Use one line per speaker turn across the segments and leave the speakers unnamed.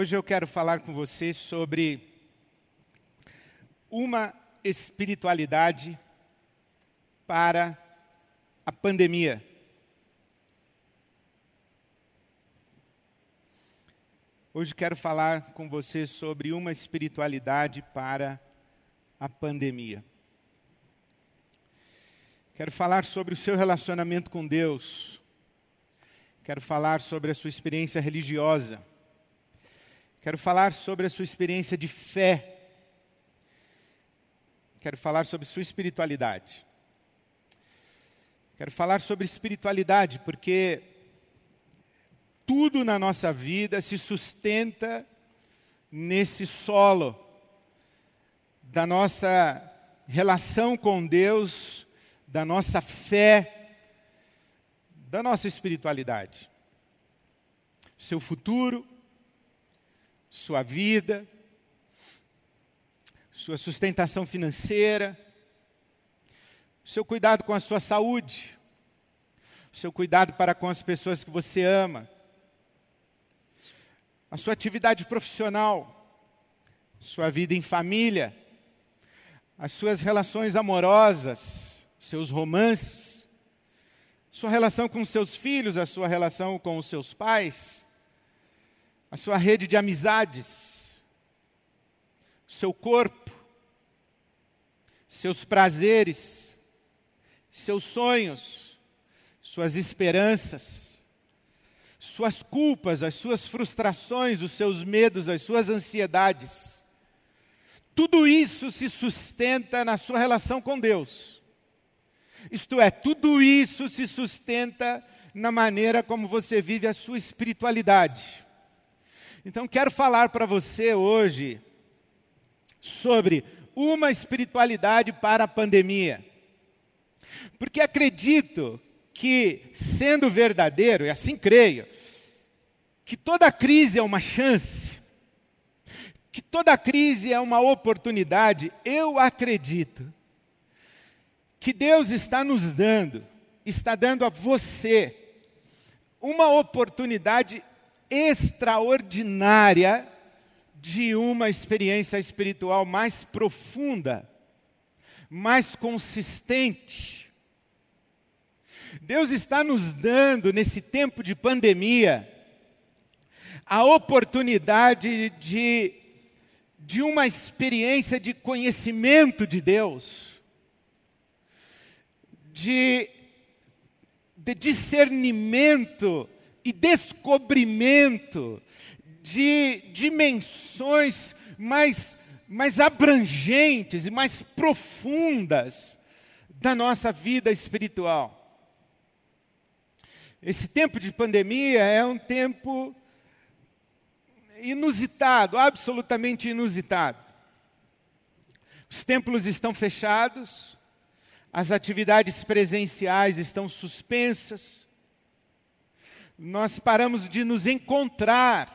Hoje eu quero falar com você sobre uma espiritualidade para a pandemia. Hoje quero falar com você sobre uma espiritualidade para a pandemia. Quero falar sobre o seu relacionamento com Deus. Quero falar sobre a sua experiência religiosa. Quero falar sobre a sua experiência de fé. Quero falar sobre sua espiritualidade. Quero falar sobre espiritualidade, porque tudo na nossa vida se sustenta nesse solo da nossa relação com Deus, da nossa fé, da nossa espiritualidade. Seu futuro, sua vida, sua sustentação financeira, seu cuidado com a sua saúde, seu cuidado para com as pessoas que você ama, a sua atividade profissional, sua vida em família, as suas relações amorosas, seus romances, sua relação com seus filhos, a sua relação com os seus pais, a sua rede de amizades, seu corpo, seus prazeres, seus sonhos, suas esperanças, suas culpas, as suas frustrações, os seus medos, as suas ansiedades. Tudo isso se sustenta na sua relação com Deus. Isto é, tudo isso se sustenta na maneira como você vive a sua espiritualidade. Então, quero falar para você hoje sobre uma espiritualidade para a pandemia. Porque acredito que, sendo verdadeiro, e assim creio, que toda crise é uma chance, que toda crise é uma oportunidade, eu acredito que Deus está nos dando, está dando a você uma oportunidade extraordinária de uma experiência espiritual mais profunda, mais consistente. Deus está nos dando, nesse tempo de pandemia, a oportunidade de, de uma experiência de conhecimento de Deus, de, de discernimento e descobrimento de dimensões mais, mais abrangentes e mais profundas da nossa vida espiritual. Esse tempo de pandemia é um tempo inusitado, absolutamente inusitado. Os templos estão fechados, as atividades presenciais estão suspensas, nós paramos de nos encontrar,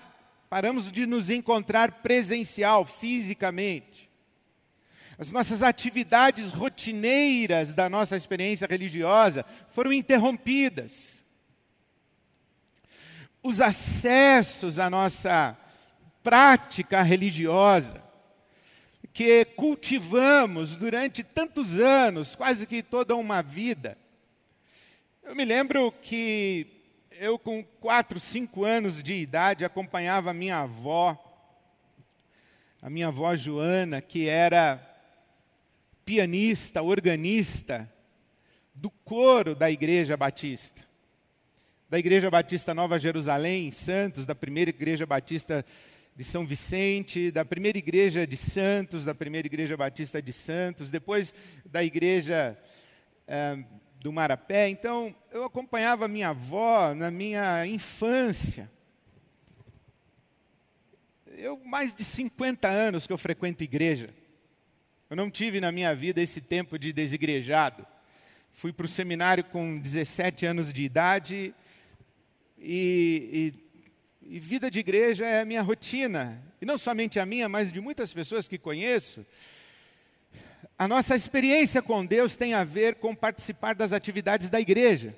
paramos de nos encontrar presencial, fisicamente. As nossas atividades rotineiras da nossa experiência religiosa foram interrompidas. Os acessos à nossa prática religiosa, que cultivamos durante tantos anos, quase que toda uma vida. Eu me lembro que eu com quatro, cinco anos de idade acompanhava a minha avó, a minha avó Joana, que era pianista, organista do coro da Igreja Batista. Da Igreja Batista Nova Jerusalém, em Santos, da primeira Igreja Batista de São Vicente, da primeira Igreja de Santos, da primeira Igreja Batista de Santos, depois da Igreja eh, do Marapé. Então, eu acompanhava minha avó na minha infância. Eu, mais de 50 anos que eu frequento igreja. Eu não tive na minha vida esse tempo de desigrejado. Fui para o seminário com 17 anos de idade e, e, e vida de igreja é a minha rotina. E não somente a minha, mas de muitas pessoas que conheço. A nossa experiência com Deus tem a ver com participar das atividades da igreja.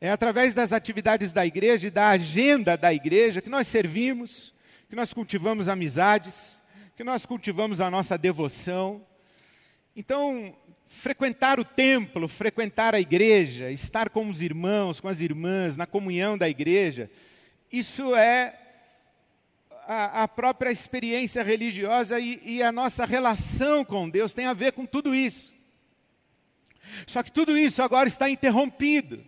É através das atividades da igreja e da agenda da igreja que nós servimos, que nós cultivamos amizades, que nós cultivamos a nossa devoção. Então, frequentar o templo, frequentar a igreja, estar com os irmãos, com as irmãs, na comunhão da igreja, isso é a, a própria experiência religiosa e, e a nossa relação com Deus tem a ver com tudo isso. Só que tudo isso agora está interrompido.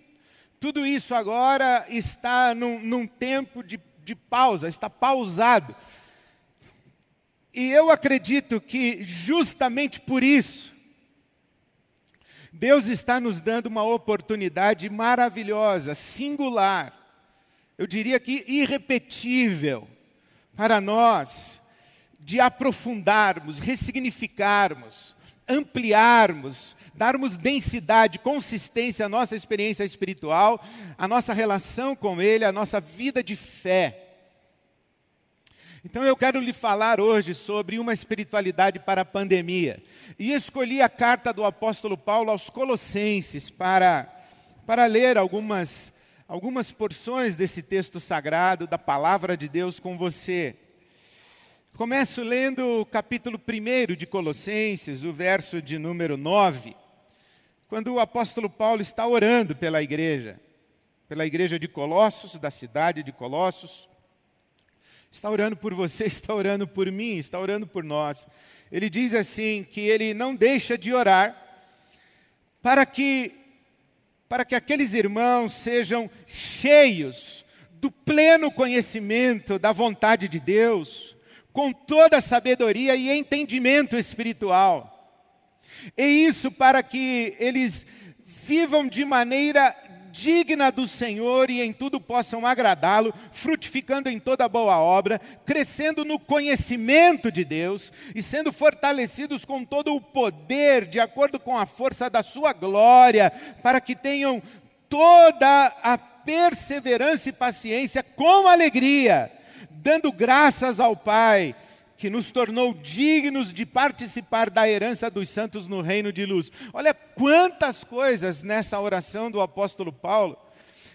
Tudo isso agora está num, num tempo de, de pausa, está pausado. E eu acredito que justamente por isso, Deus está nos dando uma oportunidade maravilhosa, singular, eu diria que irrepetível, para nós, de aprofundarmos, ressignificarmos, ampliarmos, darmos densidade, consistência à nossa experiência espiritual, à nossa relação com Ele, à nossa vida de fé. Então eu quero lhe falar hoje sobre uma espiritualidade para a pandemia. E escolhi a carta do apóstolo Paulo aos Colossenses para, para ler algumas, algumas porções desse texto sagrado, da palavra de Deus com você. Começo lendo o capítulo 1 de Colossenses, o verso de número 9, quando o apóstolo Paulo está orando pela igreja, pela igreja de Colossos, da cidade de Colossos. Está orando por você, está orando por mim, está orando por nós. Ele diz assim que ele não deixa de orar para que para que aqueles irmãos sejam cheios do pleno conhecimento da vontade de Deus, com toda sabedoria e entendimento espiritual. E isso para que eles vivam de maneira digna do Senhor e em tudo possam agradá-lo, frutificando em toda boa obra, crescendo no conhecimento de Deus e sendo fortalecidos com todo o poder, de acordo com a força da sua glória, para que tenham toda a perseverança e paciência com alegria, dando graças ao Pai que nos tornou dignos de participar da herança dos santos no reino de luz. Olha quantas coisas nessa oração do apóstolo Paulo.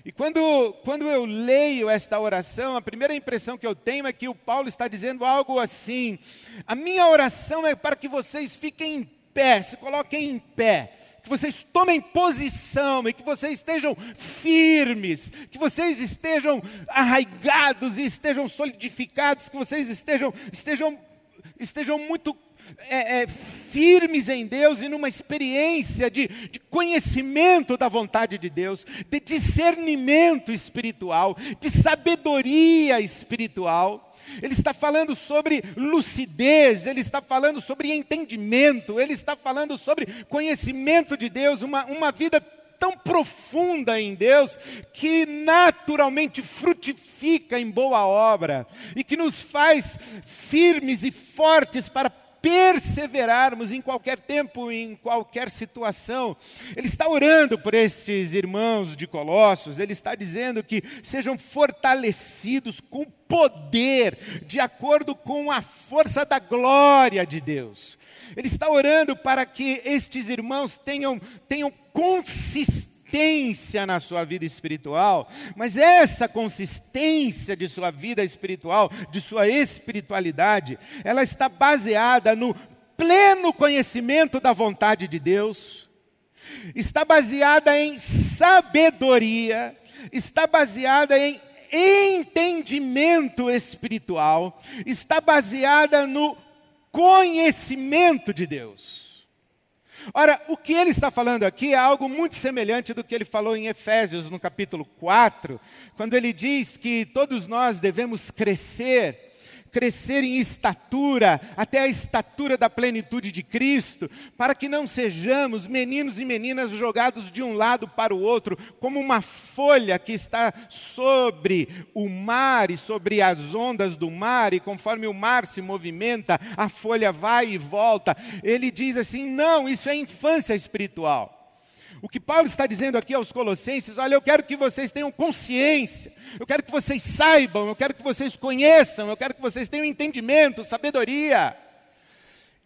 E quando, quando eu leio esta oração, a primeira impressão que eu tenho é que o Paulo está dizendo algo assim: a minha oração é para que vocês fiquem em pé, se coloquem em pé que vocês tomem posição e que vocês estejam firmes, que vocês estejam arraigados e estejam solidificados, que vocês estejam, estejam, estejam muito é, é, firmes em Deus e numa experiência de, de conhecimento da vontade de Deus, de discernimento espiritual, de sabedoria espiritual. Ele está falando sobre lucidez, ele está falando sobre entendimento, ele está falando sobre conhecimento de Deus, uma, uma vida tão profunda em Deus que naturalmente frutifica em boa obra e que nos faz firmes e fortes para perseverarmos em qualquer tempo, em qualquer situação. Ele está orando por estes irmãos de Colossos, ele está dizendo que sejam fortalecidos com poder, de acordo com a força da glória de Deus. Ele está orando para que estes irmãos tenham, tenham consistência consistência na sua vida espiritual, mas essa consistência de sua vida espiritual, de sua espiritualidade, ela está baseada no pleno conhecimento da vontade de Deus, está baseada em sabedoria, está baseada em entendimento espiritual, está baseada no conhecimento de Deus. Ora, o que ele está falando aqui é algo muito semelhante do que ele falou em Efésios, no capítulo 4, quando ele diz que todos nós devemos crescer crescer em estatura, até a estatura da plenitude de Cristo, para que não sejamos meninos e meninas jogados de um lado para o outro, como uma folha que está sobre o mar e sobre as ondas do mar, e conforme o mar se movimenta, a folha vai e volta. Ele diz assim: não, isso é infância espiritual. O que Paulo está dizendo aqui aos Colossenses, olha, eu quero que vocês tenham consciência, eu quero que vocês saibam, eu quero que vocês conheçam, eu quero que vocês tenham entendimento, sabedoria.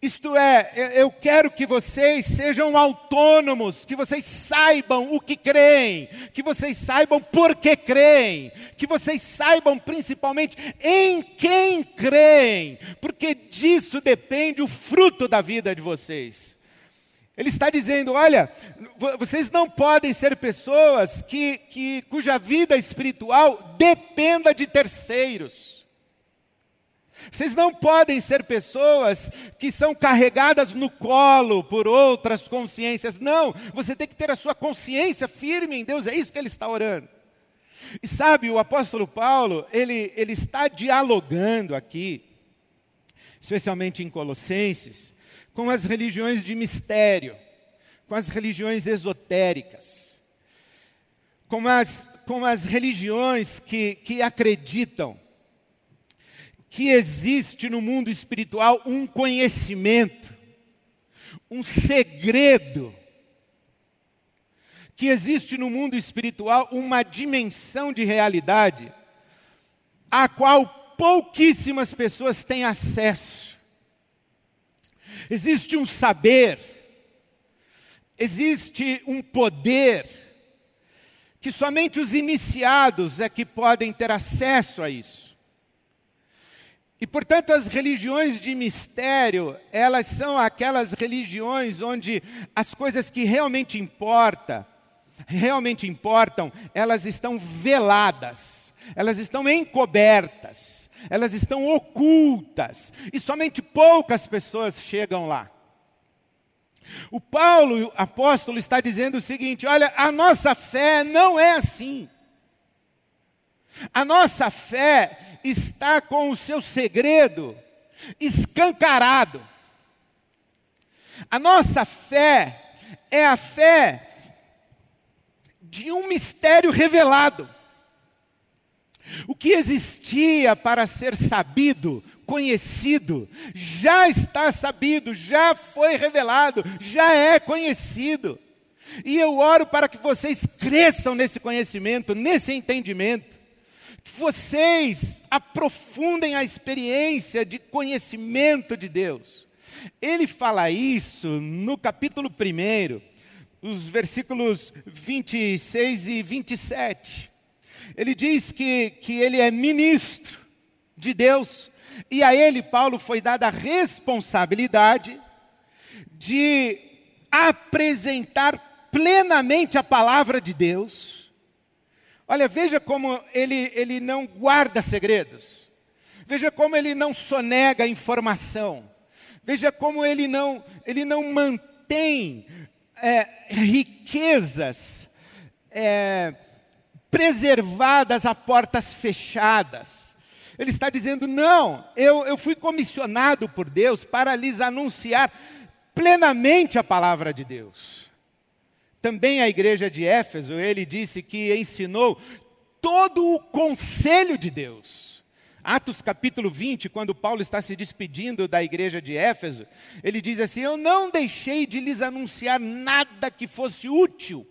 Isto é, eu quero que vocês sejam autônomos, que vocês saibam o que creem, que vocês saibam por que creem, que vocês saibam principalmente em quem creem, porque disso depende o fruto da vida de vocês. Ele está dizendo: olha, vocês não podem ser pessoas que, que, cuja vida espiritual dependa de terceiros. Vocês não podem ser pessoas que são carregadas no colo por outras consciências. Não, você tem que ter a sua consciência firme em Deus, é isso que ele está orando. E sabe, o apóstolo Paulo, ele, ele está dialogando aqui, especialmente em Colossenses, com as religiões de mistério, com as religiões esotéricas, com as, com as religiões que, que acreditam que existe no mundo espiritual um conhecimento, um segredo, que existe no mundo espiritual uma dimensão de realidade a qual pouquíssimas pessoas têm acesso. Existe um saber, existe um poder, que somente os iniciados é que podem ter acesso a isso. E, portanto, as religiões de mistério, elas são aquelas religiões onde as coisas que realmente importam, realmente importam, elas estão veladas, elas estão encobertas, elas estão ocultas, e somente poucas pessoas chegam lá. O Paulo, apóstolo, está dizendo o seguinte: olha, a nossa fé não é assim. A nossa fé está com o seu segredo escancarado. A nossa fé é a fé de um mistério revelado. O que existia para ser sabido, conhecido, já está sabido, já foi revelado, já é conhecido. E eu oro para que vocês cresçam nesse conhecimento, nesse entendimento vocês aprofundem a experiência de conhecimento de Deus. Ele fala isso no capítulo 1, os versículos 26 e 27. Ele diz que, que ele é ministro de Deus, e a ele, Paulo, foi dada a responsabilidade de apresentar plenamente a palavra de Deus Olha, veja como ele, ele não guarda segredos. Veja como ele não sonega informação. Veja como ele não, ele não mantém é, riquezas é, preservadas a portas fechadas. Ele está dizendo: não, eu, eu fui comissionado por Deus para lhes anunciar plenamente a palavra de Deus. Também a igreja de Éfeso, ele disse que ensinou todo o conselho de Deus. Atos capítulo 20, quando Paulo está se despedindo da igreja de Éfeso, ele diz assim: Eu não deixei de lhes anunciar nada que fosse útil.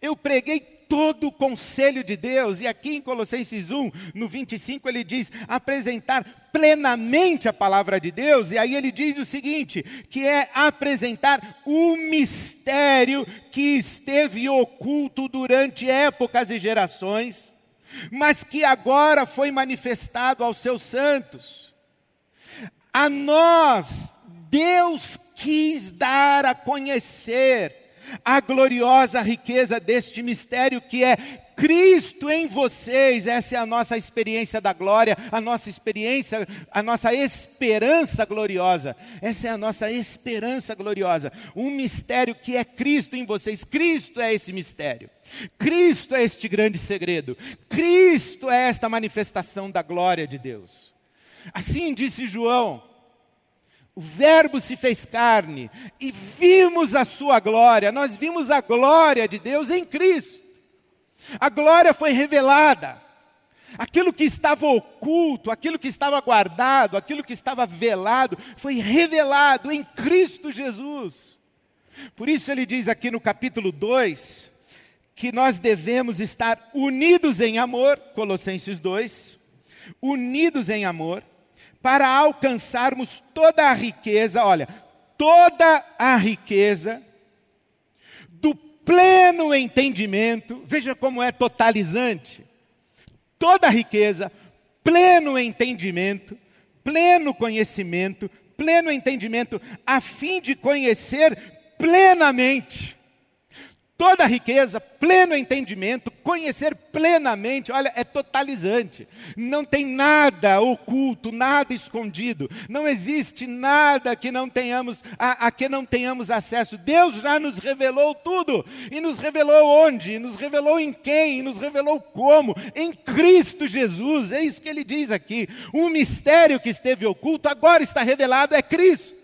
Eu preguei todo o conselho de Deus. E aqui em Colossenses 1, no 25, ele diz: apresentar plenamente a palavra de Deus. E aí ele diz o seguinte: que é apresentar o mistério que esteve oculto durante épocas e gerações, mas que agora foi manifestado aos seus santos. A nós, Deus quis dar a conhecer a gloriosa riqueza deste mistério que é Cristo em vocês. Essa é a nossa experiência da glória, a nossa experiência, a nossa esperança gloriosa. Essa é a nossa esperança gloriosa. Um mistério que é Cristo em vocês. Cristo é esse mistério. Cristo é este grande segredo. Cristo é esta manifestação da glória de Deus. Assim disse João o Verbo se fez carne e vimos a sua glória. Nós vimos a glória de Deus em Cristo. A glória foi revelada. Aquilo que estava oculto, aquilo que estava guardado, aquilo que estava velado, foi revelado em Cristo Jesus. Por isso ele diz aqui no capítulo 2 que nós devemos estar unidos em amor, Colossenses 2, unidos em amor para alcançarmos toda a riqueza, olha, toda a riqueza do pleno entendimento, veja como é totalizante. Toda a riqueza, pleno entendimento, pleno conhecimento, pleno entendimento, a fim de conhecer plenamente toda a riqueza, pleno entendimento, conhecer plenamente, olha, é totalizante. Não tem nada oculto, nada escondido. Não existe nada que não tenhamos a, a que não tenhamos acesso. Deus já nos revelou tudo. E nos revelou onde? nos revelou em quem? E nos revelou como? Em Cristo Jesus. É isso que ele diz aqui. O mistério que esteve oculto agora está revelado é Cristo.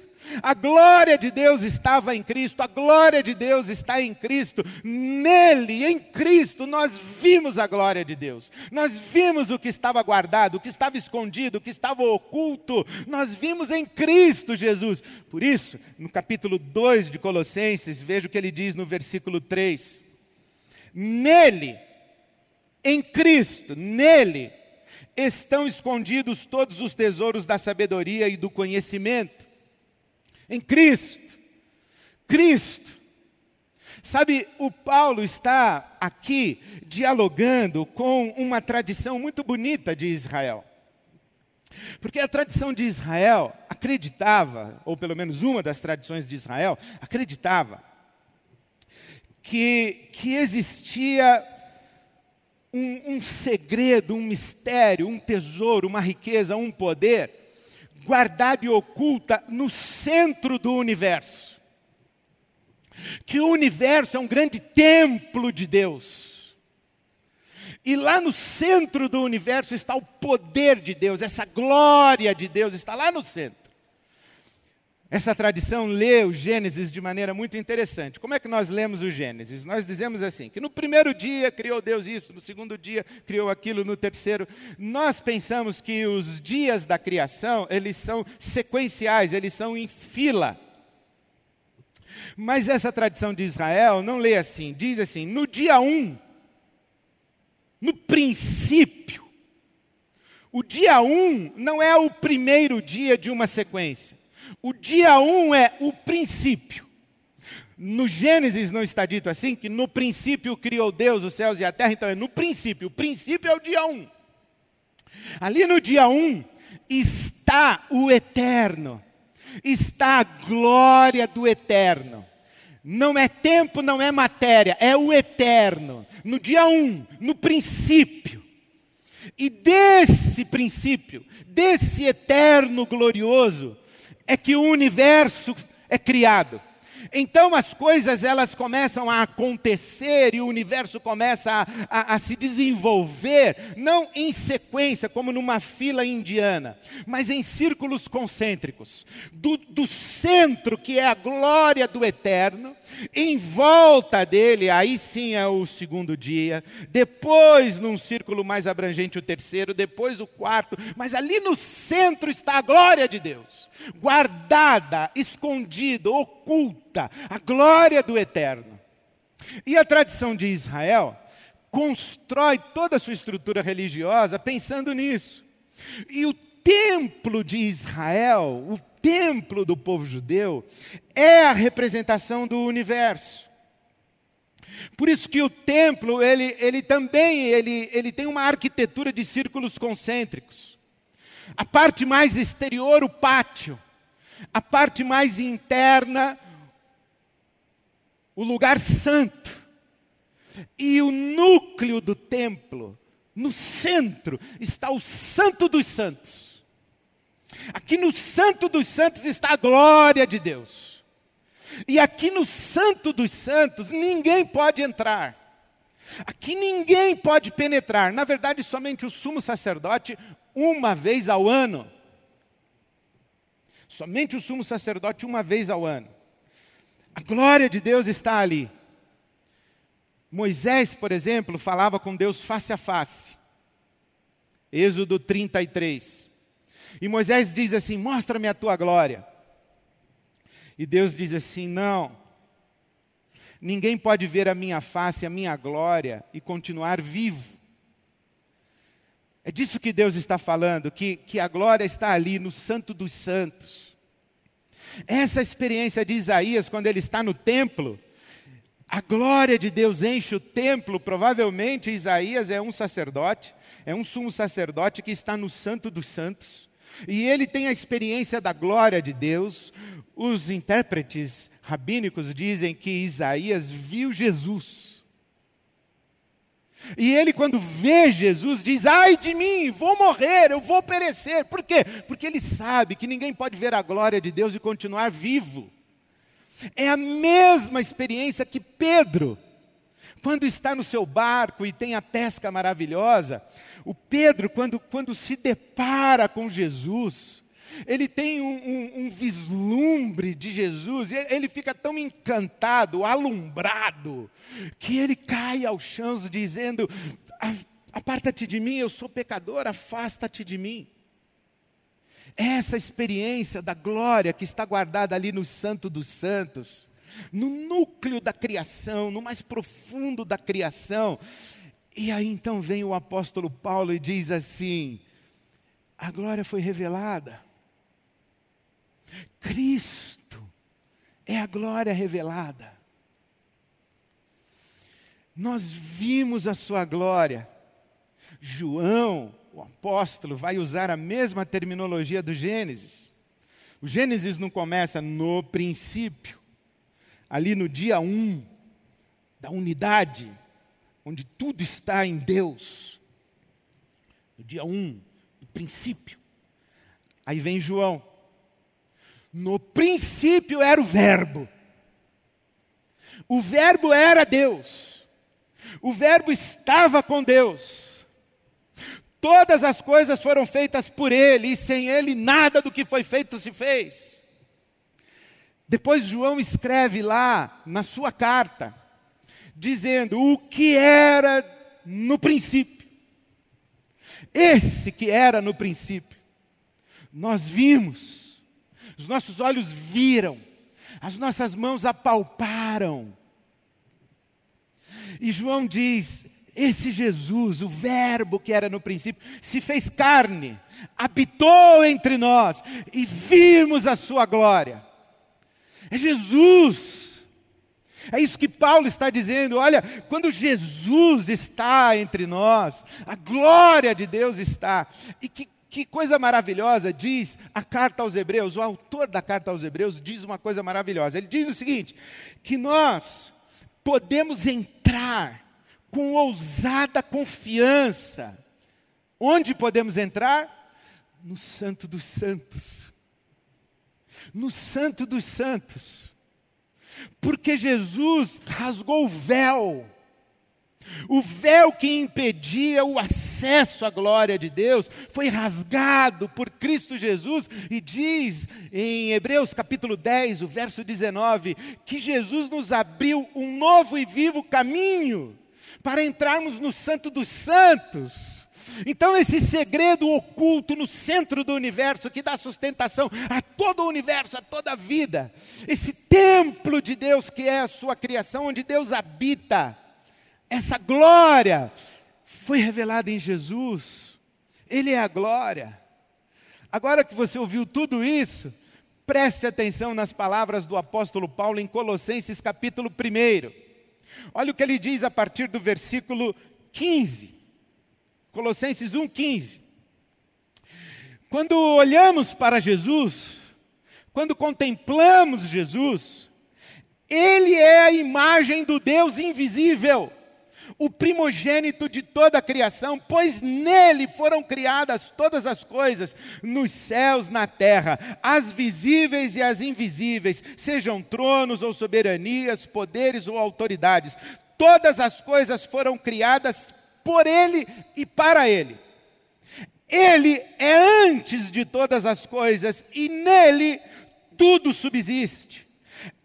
A glória de Deus estava em Cristo, a glória de Deus está em Cristo. Nele, em Cristo, nós vimos a glória de Deus. Nós vimos o que estava guardado, o que estava escondido, o que estava oculto. Nós vimos em Cristo Jesus. Por isso, no capítulo 2 de Colossenses, veja o que ele diz no versículo 3. Nele, em Cristo, nele, estão escondidos todos os tesouros da sabedoria e do conhecimento em Cristo. Cristo. Sabe, o Paulo está aqui dialogando com uma tradição muito bonita de Israel. Porque a tradição de Israel acreditava, ou pelo menos uma das tradições de Israel, acreditava que, que existia um, um segredo, um mistério, um tesouro, uma riqueza, um poder guardada e oculta no centro do universo. Que o universo é um grande templo de Deus. E lá no centro do universo está o poder de Deus, essa glória de Deus está lá no centro. Essa tradição lê o Gênesis de maneira muito interessante. Como é que nós lemos o Gênesis? Nós dizemos assim: que no primeiro dia criou Deus isso, no segundo dia criou aquilo, no terceiro. Nós pensamos que os dias da criação, eles são sequenciais, eles são em fila. Mas essa tradição de Israel não lê assim, diz assim: no dia um, no princípio. O dia um não é o primeiro dia de uma sequência. O dia 1 um é o princípio. No Gênesis não está dito assim, que no princípio criou Deus os céus e a terra, então é no princípio. O princípio é o dia 1. Um. Ali no dia 1 um, está o eterno, está a glória do eterno. Não é tempo, não é matéria, é o eterno. No dia 1, um, no princípio. E desse princípio, desse eterno glorioso, é que o universo é criado. Então as coisas elas começam a acontecer e o universo começa a, a, a, se desenvolver, não em sequência, como numa fila indiana, mas em círculos concêntricos. Do, do centro, que é a glória do eterno, em volta dele, aí sim é o segundo dia, depois, num círculo mais abrangente, o terceiro, depois o quarto, mas ali no centro está a glória de Deus, guardada, escondida, oculta, a glória do eterno. E a tradição de Israel constrói toda a sua estrutura religiosa pensando nisso. E o templo de Israel, o templo do povo judeu, é a representação do universo. Por isso que o templo, ele, ele também ele, ele tem uma arquitetura de círculos concêntricos. A parte mais exterior, o pátio. A parte mais interna, o lugar santo. E o núcleo do templo, no centro, está o Santo dos Santos Aqui no Santo dos Santos está a glória de Deus. E aqui no Santo dos Santos ninguém pode entrar. Aqui ninguém pode penetrar. Na verdade, somente o sumo sacerdote, uma vez ao ano. Somente o sumo sacerdote, uma vez ao ano. A glória de Deus está ali. Moisés, por exemplo, falava com Deus face a face. Êxodo 33. E Moisés diz assim: Mostra-me a tua glória. E Deus diz assim: Não, ninguém pode ver a minha face, a minha glória e continuar vivo. É disso que Deus está falando, que, que a glória está ali no Santo dos Santos. Essa experiência de Isaías, quando ele está no templo, a glória de Deus enche o templo. Provavelmente Isaías é um sacerdote, é um sumo sacerdote que está no Santo dos Santos. E ele tem a experiência da glória de Deus. Os intérpretes rabínicos dizem que Isaías viu Jesus. E ele, quando vê Jesus, diz: Ai de mim, vou morrer, eu vou perecer. Por quê? Porque ele sabe que ninguém pode ver a glória de Deus e continuar vivo. É a mesma experiência que Pedro, quando está no seu barco e tem a pesca maravilhosa, o Pedro, quando, quando se depara com Jesus, ele tem um, um, um, vislumbre de Jesus, ele fica tão encantado, alumbrado, que ele cai ao chão dizendo: Aparta-te de mim, eu sou pecador, afasta-te de mim. Essa experiência da glória que está guardada ali no Santo dos Santos, no núcleo da criação, no mais profundo da criação. E aí então vem o apóstolo Paulo e diz assim: a glória foi revelada. Cristo é a glória revelada. Nós vimos a sua glória. João, o apóstolo, vai usar a mesma terminologia do Gênesis. O Gênesis não começa no princípio, ali no dia 1 um, da unidade, onde tudo está em Deus. No dia 1, um, no princípio. Aí vem João. No princípio era o Verbo. O Verbo era Deus. O Verbo estava com Deus. Todas as coisas foram feitas por Ele, e sem Ele nada do que foi feito se fez. Depois João escreve lá na sua carta, dizendo o que era no princípio. Esse que era no princípio. Nós vimos os nossos olhos viram, as nossas mãos apalparam. E João diz: esse Jesus, o Verbo que era no princípio, se fez carne, habitou entre nós e vimos a sua glória. É Jesus. É isso que Paulo está dizendo. Olha, quando Jesus está entre nós, a glória de Deus está. E que que coisa maravilhosa diz a carta aos Hebreus, o autor da carta aos Hebreus diz uma coisa maravilhosa. Ele diz o seguinte: que nós podemos entrar com ousada confiança. Onde podemos entrar? No Santo dos Santos. No Santo dos Santos. Porque Jesus rasgou o véu o véu que impedia o acesso à glória de Deus foi rasgado por Cristo Jesus e diz em Hebreus capítulo 10, o verso 19, que Jesus nos abriu um novo e vivo caminho para entrarmos no Santo dos Santos. Então, esse segredo oculto no centro do universo, que dá sustentação a todo o universo, a toda a vida, esse templo de Deus que é a sua criação, onde Deus habita, essa glória foi revelada em Jesus. Ele é a glória. Agora que você ouviu tudo isso, preste atenção nas palavras do apóstolo Paulo em Colossenses capítulo 1. Olha o que ele diz a partir do versículo 15. Colossenses 1,15. Quando olhamos para Jesus, quando contemplamos Jesus, Ele é a imagem do Deus invisível o primogênito de toda a criação, pois nele foram criadas todas as coisas, nos céus, na terra, as visíveis e as invisíveis, sejam tronos ou soberanias, poderes ou autoridades. Todas as coisas foram criadas por ele e para ele. Ele é antes de todas as coisas e nele tudo subsiste.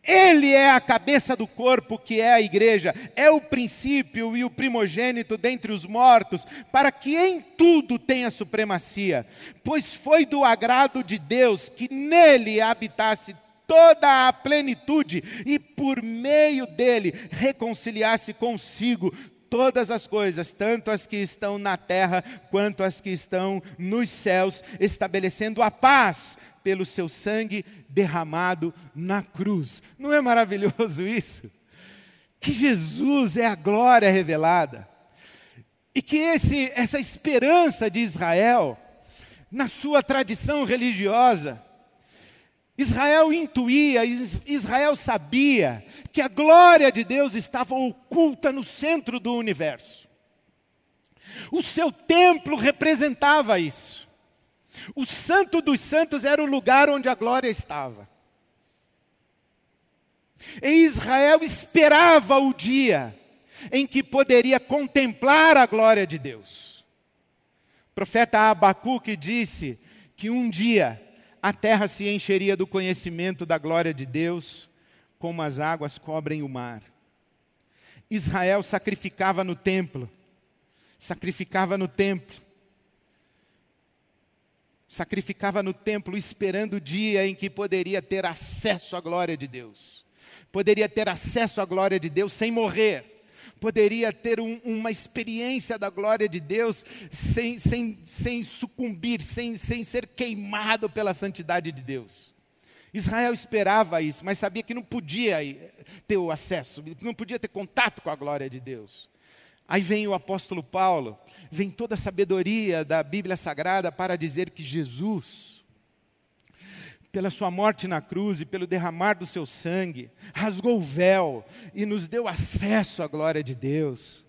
Ele é a cabeça do corpo, que é a igreja, é o princípio e o primogênito dentre os mortos, para que em tudo tenha supremacia. Pois foi do agrado de Deus que nele habitasse toda a plenitude e por meio dele reconciliasse consigo todas as coisas, tanto as que estão na terra quanto as que estão nos céus, estabelecendo a paz pelo seu sangue derramado na cruz. Não é maravilhoso isso? Que Jesus é a glória revelada. E que esse, essa esperança de Israel, na sua tradição religiosa, Israel intuía, Israel sabia que a glória de Deus estava oculta no centro do universo. O seu templo representava isso. O Santo dos Santos era o lugar onde a glória estava. E Israel esperava o dia em que poderia contemplar a glória de Deus. O profeta Abacuque disse que um dia a terra se encheria do conhecimento da glória de Deus, como as águas cobrem o mar. Israel sacrificava no templo, sacrificava no templo, sacrificava no templo, esperando o dia em que poderia ter acesso à glória de Deus, poderia ter acesso à glória de Deus sem morrer poderia ter um, uma experiência da glória de Deus sem, sem, sem sucumbir, sem, sem ser queimado pela santidade de Deus. Israel esperava isso, mas sabia que não podia ter o acesso, não podia ter contato com a glória de Deus. Aí vem o apóstolo Paulo, vem toda a sabedoria da Bíblia Sagrada para dizer que Jesus, pela sua morte na cruz e pelo derramar do seu sangue, rasgou o véu e nos deu acesso à glória de Deus.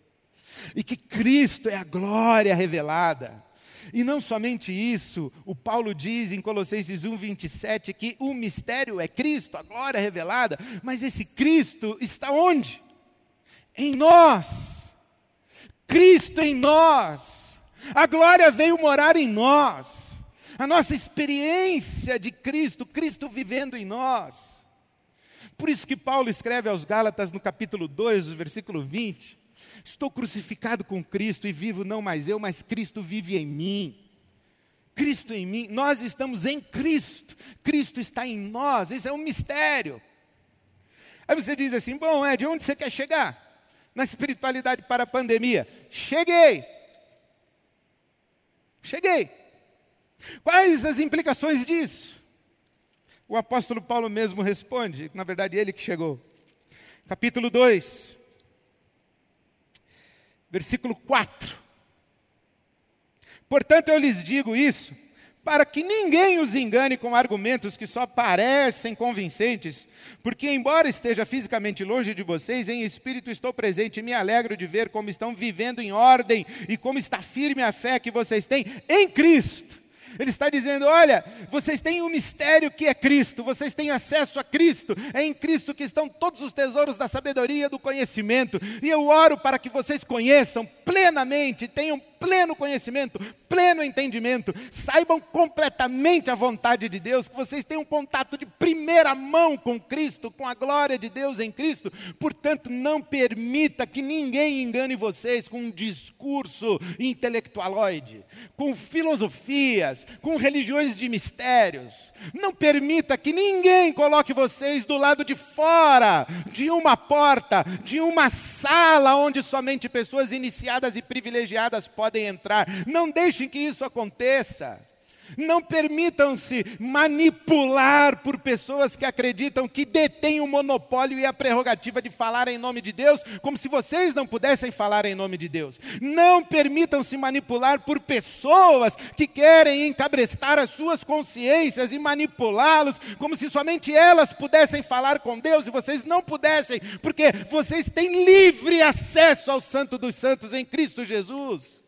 E que Cristo é a glória revelada. E não somente isso, o Paulo diz em Colossenses 1:27 que o mistério é Cristo, a glória revelada, mas esse Cristo está onde? Em nós. Cristo em nós. A glória veio morar em nós a nossa experiência de Cristo, Cristo vivendo em nós. Por isso que Paulo escreve aos Gálatas no capítulo 2, versículo 20: Estou crucificado com Cristo e vivo não mais eu, mas Cristo vive em mim. Cristo em mim, nós estamos em Cristo, Cristo está em nós, isso é um mistério. Aí você diz assim: bom, de onde você quer chegar? Na espiritualidade para a pandemia. Cheguei. Cheguei. Quais as implicações disso? O apóstolo Paulo mesmo responde, na verdade ele que chegou. Capítulo 2, versículo 4. Portanto, eu lhes digo isso, para que ninguém os engane com argumentos que só parecem convincentes, porque, embora esteja fisicamente longe de vocês, em espírito estou presente e me alegro de ver como estão vivendo em ordem e como está firme a fé que vocês têm em Cristo. Ele está dizendo: olha, vocês têm um mistério que é Cristo, vocês têm acesso a Cristo, é em Cristo que estão todos os tesouros da sabedoria, do conhecimento, e eu oro para que vocês conheçam plenamente, tenham pleno conhecimento, pleno entendimento, saibam completamente a vontade de Deus, que vocês tenham contato de primeira mão com Cristo, com a glória de Deus em Cristo. Portanto, não permita que ninguém engane vocês com um discurso intelectualoide, com filosofias, com religiões de mistérios. Não permita que ninguém coloque vocês do lado de fora de uma porta, de uma sala onde somente pessoas iniciadas e privilegiadas podem podem entrar. Não deixem que isso aconteça. Não permitam-se manipular por pessoas que acreditam que detêm o monopólio e a prerrogativa de falar em nome de Deus, como se vocês não pudessem falar em nome de Deus. Não permitam-se manipular por pessoas que querem encabrestar as suas consciências e manipulá-los, como se somente elas pudessem falar com Deus e vocês não pudessem, porque vocês têm livre acesso ao Santo dos Santos em Cristo Jesus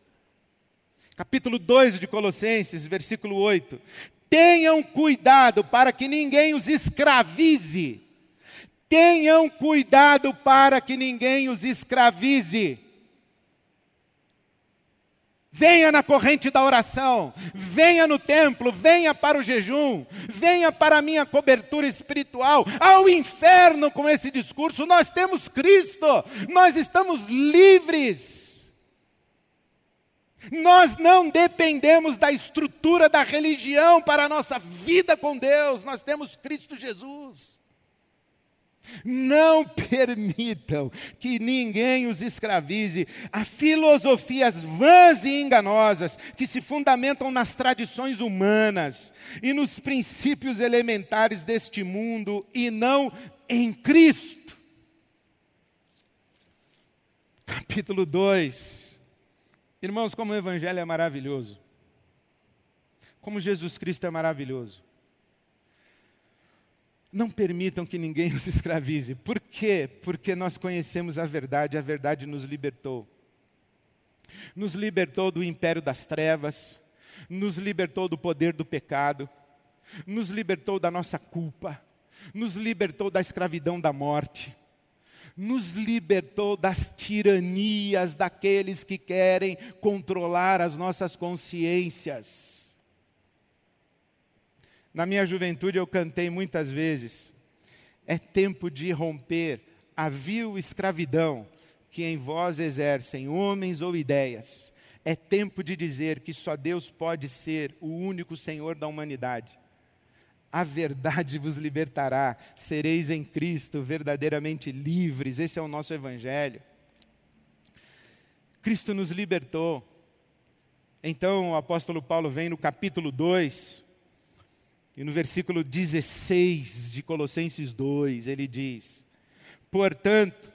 capítulo 2 de Colossenses, versículo 8. Tenham cuidado para que ninguém os escravize. Tenham cuidado para que ninguém os escravize. Venha na corrente da oração, venha no templo, venha para o jejum, venha para a minha cobertura espiritual, ao inferno com esse discurso. Nós temos Cristo, nós estamos livres. Nós não dependemos da estrutura da religião para a nossa vida com Deus, nós temos Cristo Jesus. Não permitam que ninguém os escravize a filosofias vãs e enganosas que se fundamentam nas tradições humanas e nos princípios elementares deste mundo e não em Cristo. Capítulo 2. Irmãos, como o Evangelho é maravilhoso. Como Jesus Cristo é maravilhoso. Não permitam que ninguém os escravize. Por quê? Porque nós conhecemos a verdade, a verdade nos libertou. Nos libertou do império das trevas, nos libertou do poder do pecado, nos libertou da nossa culpa, nos libertou da escravidão da morte, nos libertou das tiranias daqueles que querem controlar as nossas consciências na minha juventude eu cantei muitas vezes: é tempo de romper a vil escravidão que em vós exercem homens ou ideias. É tempo de dizer que só Deus pode ser o único Senhor da humanidade. A verdade vos libertará, sereis em Cristo verdadeiramente livres. Esse é o nosso Evangelho. Cristo nos libertou. Então o apóstolo Paulo vem no capítulo 2, e no versículo 16 de Colossenses 2, ele diz: Portanto,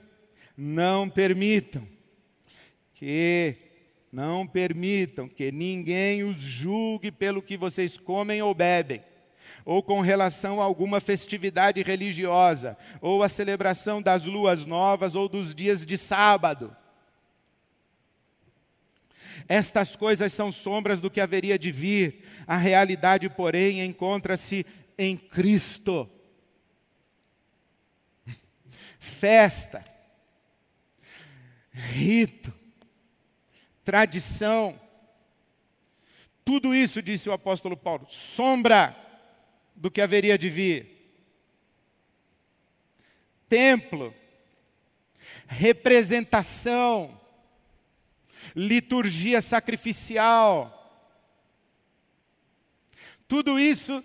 não permitam que não permitam que ninguém os julgue pelo que vocês comem ou bebem, ou com relação a alguma festividade religiosa, ou a celebração das luas novas ou dos dias de sábado. Estas coisas são sombras do que haveria de vir, a realidade, porém, encontra-se em Cristo. Festa, rito, tradição, tudo isso, disse o apóstolo Paulo, sombra do que haveria de vir. Templo, representação, liturgia sacrificial. Tudo isso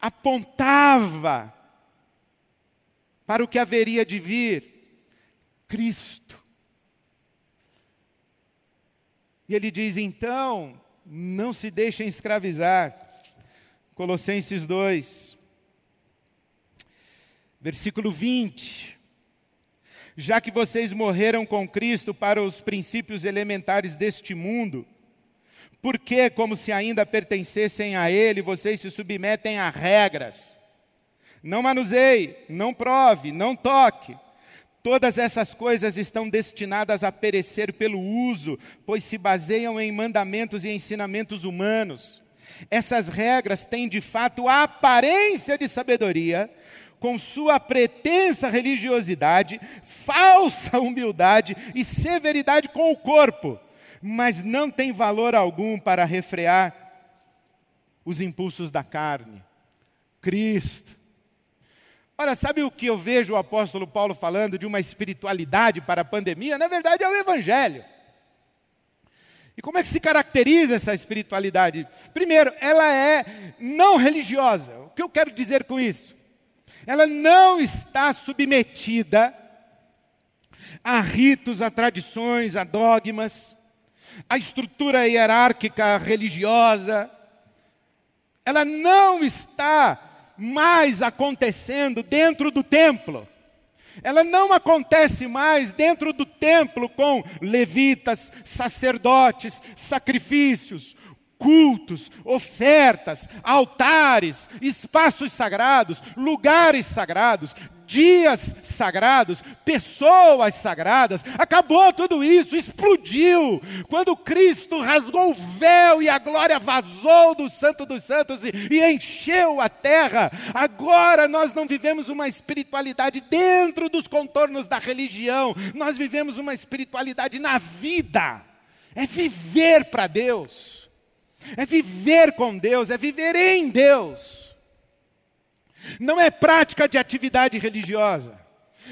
apontava para o que haveria de vir Cristo. E ele diz: então, não se deixem escravizar. Colossenses 2, versículo 20 já que vocês morreram com Cristo para os princípios elementares deste mundo, por que, como se ainda pertencessem a Ele, vocês se submetem a regras? Não manuseie, não prove, não toque. Todas essas coisas estão destinadas a perecer pelo uso, pois se baseiam em mandamentos e ensinamentos humanos. Essas regras têm de fato a aparência de sabedoria, com sua pretensa religiosidade, falsa humildade e severidade com o corpo, mas não tem valor algum para refrear os impulsos da carne. Cristo. Olha, sabe o que eu vejo o apóstolo Paulo falando de uma espiritualidade para a pandemia? Na verdade, é o Evangelho. E como é que se caracteriza essa espiritualidade? Primeiro, ela é não religiosa. O que eu quero dizer com isso? ela não está submetida a ritos, a tradições, a dogmas, a estrutura hierárquica religiosa. Ela não está mais acontecendo dentro do templo. Ela não acontece mais dentro do templo com levitas, sacerdotes, sacrifícios, cultos, ofertas, altares, espaços sagrados, lugares sagrados, dias sagrados, pessoas sagradas. Acabou tudo isso, explodiu. Quando Cristo rasgou o véu e a glória vazou do Santo dos Santos e, e encheu a terra, agora nós não vivemos uma espiritualidade dentro dos contornos da religião, nós vivemos uma espiritualidade na vida. É viver para Deus é viver com Deus, é viver em Deus. Não é prática de atividade religiosa,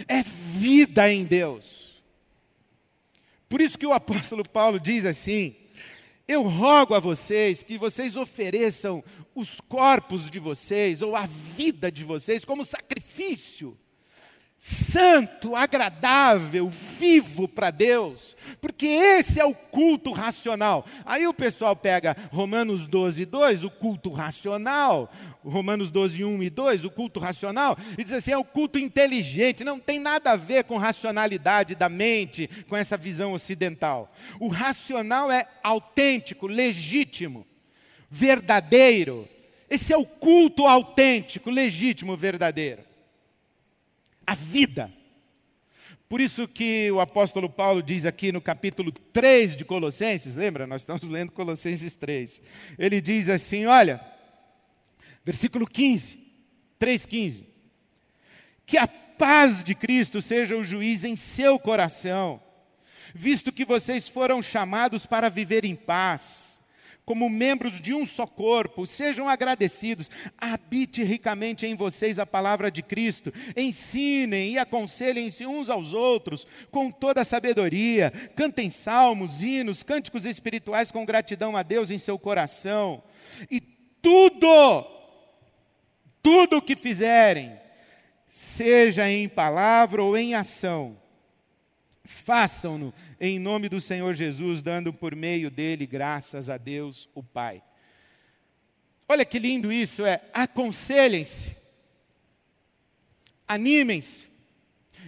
é vida em Deus. Por isso que o apóstolo Paulo diz assim: Eu rogo a vocês que vocês ofereçam os corpos de vocês, ou a vida de vocês, como sacrifício santo, agradável, vivo para Deus, porque esse é o culto racional. Aí o pessoal pega Romanos 12, 2, o culto racional, Romanos 12, 1 e 2, o culto racional, e diz assim: é o culto inteligente, não tem nada a ver com racionalidade da mente, com essa visão ocidental. O racional é autêntico, legítimo, verdadeiro. Esse é o culto autêntico, legítimo, verdadeiro a vida. Por isso que o apóstolo Paulo diz aqui no capítulo 3 de Colossenses, lembra? Nós estamos lendo Colossenses 3. Ele diz assim: olha, versículo 15, 3,15. Que a paz de Cristo seja o juiz em seu coração, visto que vocês foram chamados para viver em paz como membros de um só corpo, sejam agradecidos, habite ricamente em vocês a palavra de Cristo, ensinem e aconselhem-se uns aos outros com toda a sabedoria, cantem salmos, hinos, cânticos espirituais com gratidão a Deus em seu coração, e tudo, tudo o que fizerem, seja em palavra ou em ação, façam-no em nome do Senhor Jesus, dando por meio dele graças a Deus, o Pai. Olha que lindo isso é, aconselhem-se, animem-se,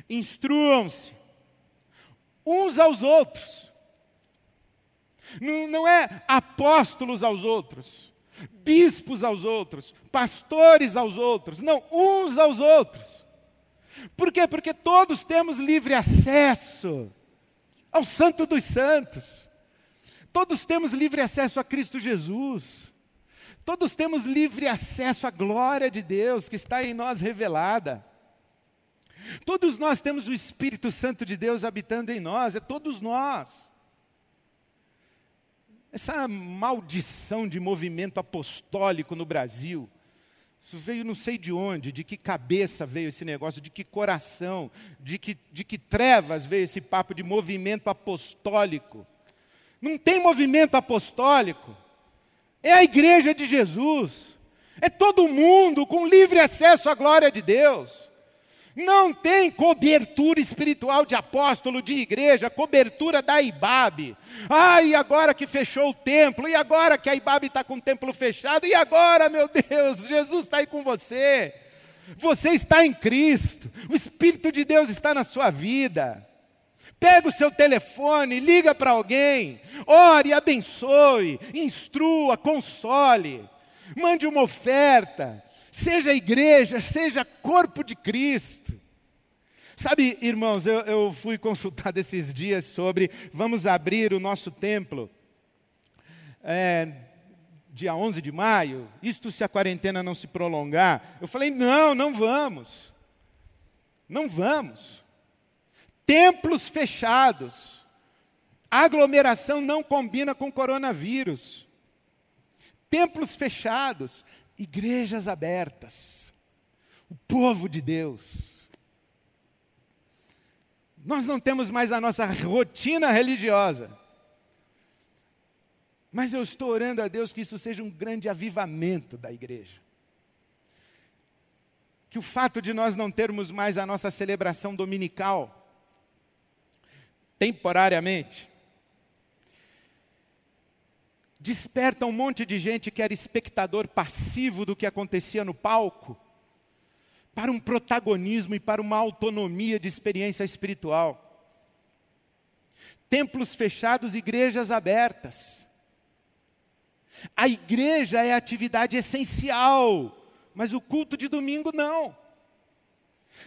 instruam-se uns aos outros. Não, não é apóstolos aos outros, bispos aos outros, pastores aos outros, não, uns aos outros. Por quê? Porque todos temos livre acesso ao Santo dos Santos. Todos temos livre acesso a Cristo Jesus. Todos temos livre acesso à glória de Deus que está em nós revelada. Todos nós temos o Espírito Santo de Deus habitando em nós, é todos nós. Essa maldição de movimento apostólico no Brasil, isso veio não sei de onde, de que cabeça veio esse negócio, de que coração, de que, de que trevas veio esse papo de movimento apostólico. Não tem movimento apostólico. É a igreja de Jesus. É todo mundo com livre acesso à glória de Deus. Não tem cobertura espiritual de apóstolo, de igreja, cobertura da IBAB. Ah, e agora que fechou o templo, e agora que a IBAB está com o templo fechado, e agora, meu Deus, Jesus está aí com você. Você está em Cristo, o Espírito de Deus está na sua vida. Pega o seu telefone, liga para alguém, ore, abençoe, instrua, console, mande uma oferta, seja igreja, seja corpo de Cristo. Sabe, irmãos, eu, eu fui consultado esses dias sobre vamos abrir o nosso templo. É, dia 11 de maio, isto se a quarentena não se prolongar. Eu falei: não, não vamos. Não vamos. Templos fechados. Aglomeração não combina com coronavírus. Templos fechados igrejas abertas, o povo de Deus. Nós não temos mais a nossa rotina religiosa. Mas eu estou orando a Deus que isso seja um grande avivamento da igreja. Que o fato de nós não termos mais a nossa celebração dominical, temporariamente, desperta um monte de gente que era espectador passivo do que acontecia no palco, para um protagonismo e para uma autonomia de experiência espiritual. Templos fechados, igrejas abertas. A igreja é atividade essencial, mas o culto de domingo não.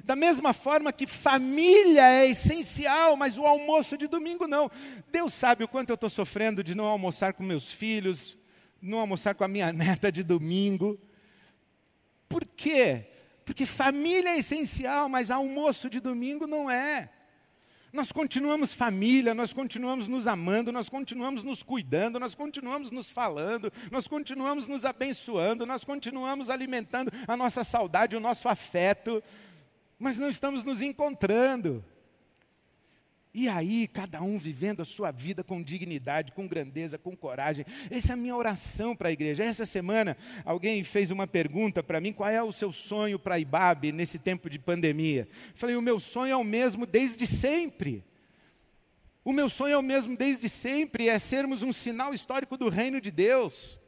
Da mesma forma que família é essencial, mas o almoço de domingo não. Deus sabe o quanto eu estou sofrendo de não almoçar com meus filhos, não almoçar com a minha neta de domingo. Por quê? Porque família é essencial, mas almoço de domingo não é. Nós continuamos família, nós continuamos nos amando, nós continuamos nos cuidando, nós continuamos nos falando, nós continuamos nos abençoando, nós continuamos alimentando a nossa saudade, o nosso afeto mas não estamos nos encontrando. E aí, cada um vivendo a sua vida com dignidade, com grandeza, com coragem. Essa é a minha oração para a igreja. Essa semana, alguém fez uma pergunta para mim: qual é o seu sonho para a IBAB nesse tempo de pandemia? falei: o meu sonho é o mesmo desde sempre. O meu sonho é o mesmo desde sempre: é sermos um sinal histórico do reino de Deus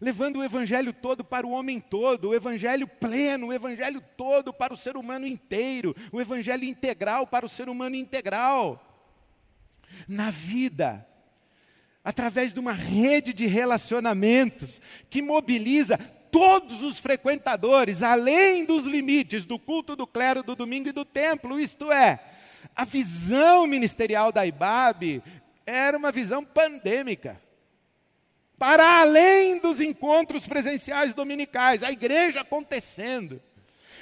levando o evangelho todo para o homem todo, o evangelho pleno, o evangelho todo para o ser humano inteiro, o evangelho integral para o ser humano integral. Na vida, através de uma rede de relacionamentos que mobiliza todos os frequentadores, além dos limites do culto do clero, do domingo e do templo, isto é, a visão ministerial da IBAB era uma visão pandêmica para além dos encontros presenciais dominicais, a igreja acontecendo.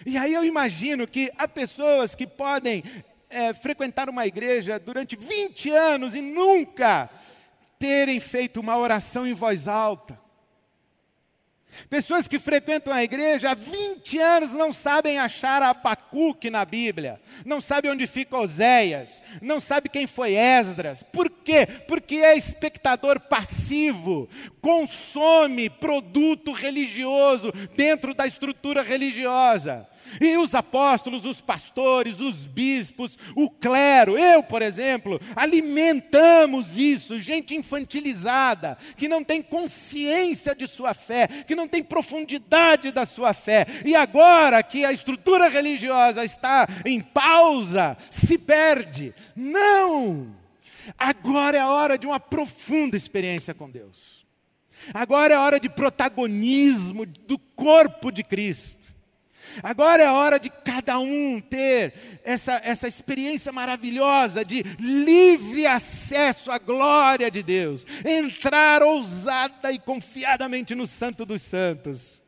E aí eu imagino que há pessoas que podem é, frequentar uma igreja durante 20 anos e nunca terem feito uma oração em voz alta. Pessoas que frequentam a igreja há 20 anos não sabem achar Abacuque na Bíblia, não sabem onde fica Oséias, não sabem quem foi Esdras. Por quê? Porque é espectador passivo, consome produto religioso dentro da estrutura religiosa. E os apóstolos, os pastores, os bispos, o clero, eu, por exemplo, alimentamos isso, gente infantilizada, que não tem consciência de sua fé, que não tem profundidade da sua fé. E agora que a estrutura religiosa está em pausa, se perde. Não! Agora é a hora de uma profunda experiência com Deus. Agora é a hora de protagonismo do corpo de Cristo. Agora é a hora de cada um ter essa, essa experiência maravilhosa de livre acesso à glória de Deus, entrar ousada e confiadamente no Santo dos Santos,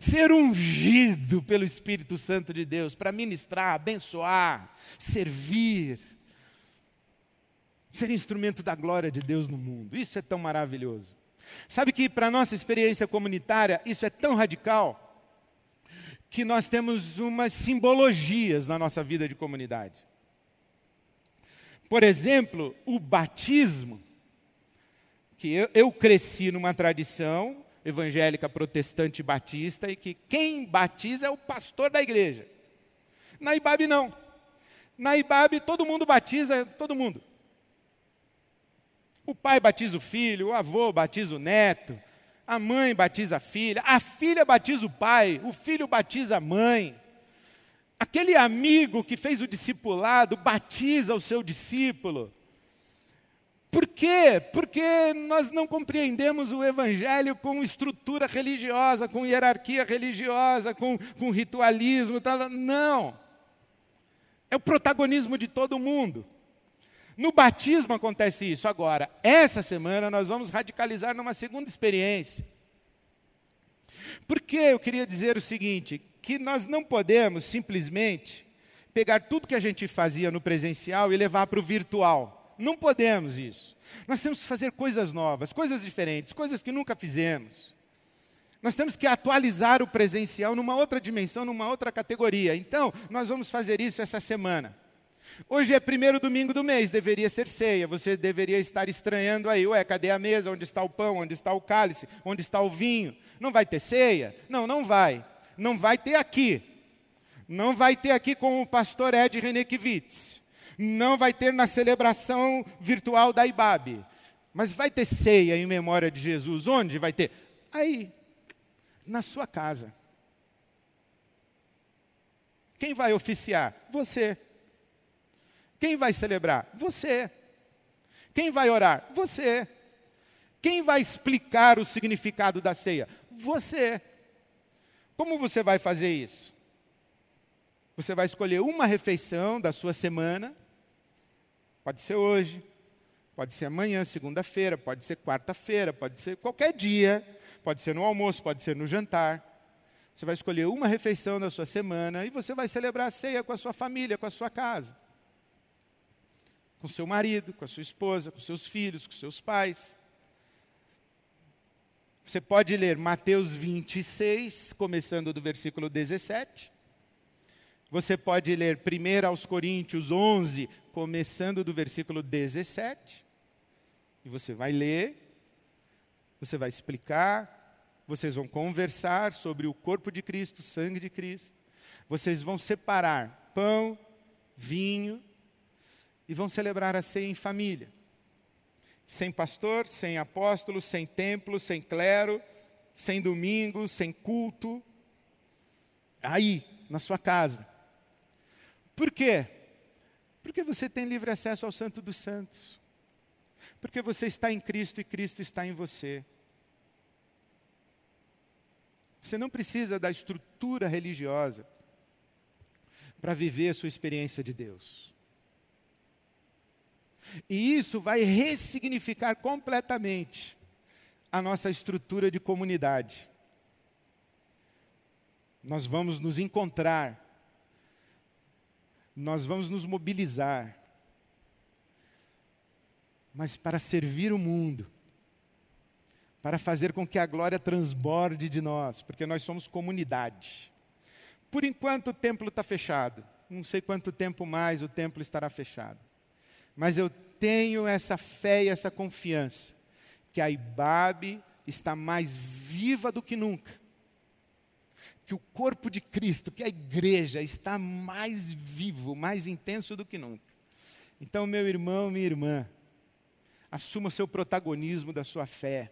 ser ungido pelo Espírito Santo de Deus para ministrar, abençoar, servir, ser instrumento da glória de Deus no mundo. Isso é tão maravilhoso. Sabe que para nossa experiência comunitária isso é tão radical que nós temos umas simbologias na nossa vida de comunidade. Por exemplo, o batismo, que eu, eu cresci numa tradição evangélica protestante batista e que quem batiza é o pastor da igreja. Na IBAB não. Na IBAB todo mundo batiza todo mundo. O pai batiza o filho, o avô batiza o neto, a mãe batiza a filha, a filha batiza o pai, o filho batiza a mãe. Aquele amigo que fez o discipulado batiza o seu discípulo. Por quê? Porque nós não compreendemos o Evangelho com estrutura religiosa, com hierarquia religiosa, com, com ritualismo. Tal. Não. É o protagonismo de todo mundo. No batismo acontece isso. Agora, essa semana nós vamos radicalizar numa segunda experiência. Porque eu queria dizer o seguinte: que nós não podemos simplesmente pegar tudo que a gente fazia no presencial e levar para o virtual. Não podemos isso. Nós temos que fazer coisas novas, coisas diferentes, coisas que nunca fizemos. Nós temos que atualizar o presencial numa outra dimensão, numa outra categoria. Então, nós vamos fazer isso essa semana. Hoje é primeiro domingo do mês, deveria ser ceia. Você deveria estar estranhando aí, ué, cadê a mesa? Onde está o pão? Onde está o cálice? Onde está o vinho? Não vai ter ceia? Não, não vai. Não vai ter aqui. Não vai ter aqui com o pastor Ed Renekiewicz. Não vai ter na celebração virtual da IBAB. Mas vai ter ceia em memória de Jesus. Onde vai ter? Aí, na sua casa. Quem vai oficiar? Você. Quem vai celebrar? Você. Quem vai orar? Você. Quem vai explicar o significado da ceia? Você. Como você vai fazer isso? Você vai escolher uma refeição da sua semana, pode ser hoje, pode ser amanhã, segunda-feira, pode ser quarta-feira, pode ser qualquer dia, pode ser no almoço, pode ser no jantar. Você vai escolher uma refeição da sua semana e você vai celebrar a ceia com a sua família, com a sua casa com seu marido, com a sua esposa, com seus filhos, com seus pais. Você pode ler Mateus 26, começando do versículo 17, Você pode ler 1 aos Coríntios 11, começando do versículo 17. E você vai ler, você vai explicar, vocês vão conversar sobre o corpo de Cristo, o sangue de Cristo. Vocês vão separar pão, vinho e vão celebrar a ceia em família. Sem pastor, sem apóstolo, sem templo, sem clero, sem domingo, sem culto. Aí, na sua casa. Por quê? Porque você tem livre acesso ao Santo dos Santos. Porque você está em Cristo e Cristo está em você. Você não precisa da estrutura religiosa para viver a sua experiência de Deus. E isso vai ressignificar completamente a nossa estrutura de comunidade. Nós vamos nos encontrar, nós vamos nos mobilizar, mas para servir o mundo para fazer com que a glória transborde de nós, porque nós somos comunidade. Por enquanto o templo está fechado, não sei quanto tempo mais o templo estará fechado, mas eu tenho essa fé e essa confiança que a Ibabe está mais viva do que nunca, que o corpo de Cristo, que a igreja está mais vivo, mais intenso do que nunca. Então, meu irmão, minha irmã, assuma seu protagonismo da sua fé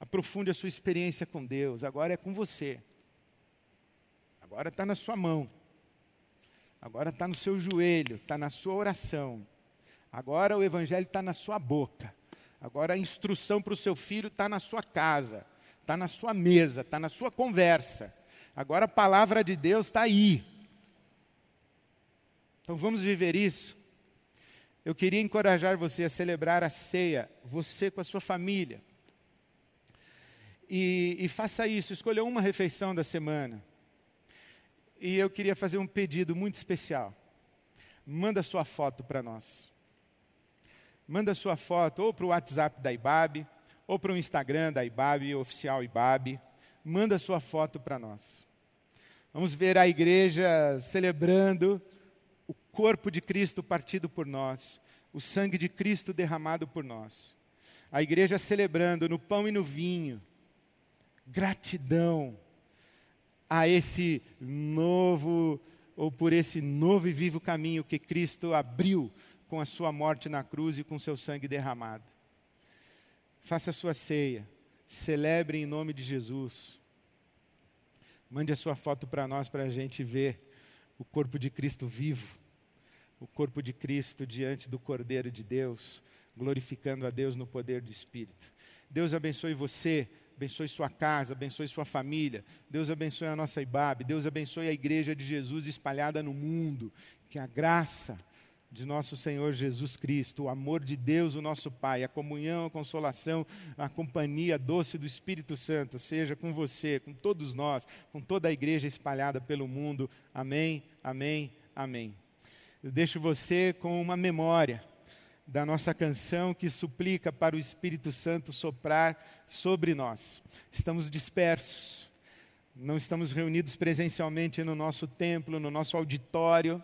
Aprofunde a sua experiência com Deus. Agora é com você. Agora está na sua mão. Agora está no seu joelho, está na sua oração. Agora o Evangelho está na sua boca. Agora a instrução para o seu filho está na sua casa, está na sua mesa, está na sua conversa. Agora a palavra de Deus está aí. Então vamos viver isso. Eu queria encorajar você a celebrar a ceia, você com a sua família. E, e faça isso, escolha uma refeição da semana. E eu queria fazer um pedido muito especial. Manda sua foto para nós. Manda sua foto ou para o WhatsApp da IBAB, ou para o Instagram da IBAB, oficial IBAB. Manda sua foto para nós. Vamos ver a igreja celebrando o corpo de Cristo partido por nós, o sangue de Cristo derramado por nós. A igreja celebrando no pão e no vinho gratidão a esse novo, ou por esse novo e vivo caminho que Cristo abriu com a sua morte na cruz e com seu sangue derramado. Faça a sua ceia, celebre em nome de Jesus. Mande a sua foto para nós para a gente ver o corpo de Cristo vivo, o corpo de Cristo diante do Cordeiro de Deus, glorificando a Deus no poder do Espírito. Deus abençoe você abençoe sua casa, abençoe sua família. Deus abençoe a nossa IBAB. Deus abençoe a igreja de Jesus espalhada no mundo. Que a graça de nosso Senhor Jesus Cristo, o amor de Deus, o nosso Pai, a comunhão, a consolação, a companhia doce do Espírito Santo, seja com você, com todos nós, com toda a igreja espalhada pelo mundo. Amém, amém, amém. Eu deixo você com uma memória da nossa canção que suplica para o Espírito Santo soprar sobre nós. Estamos dispersos, não estamos reunidos presencialmente no nosso templo, no nosso auditório,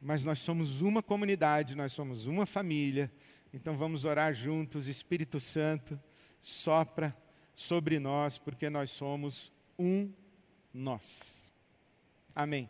mas nós somos uma comunidade, nós somos uma família. Então vamos orar juntos, Espírito Santo, sopra sobre nós, porque nós somos um nós. Amém.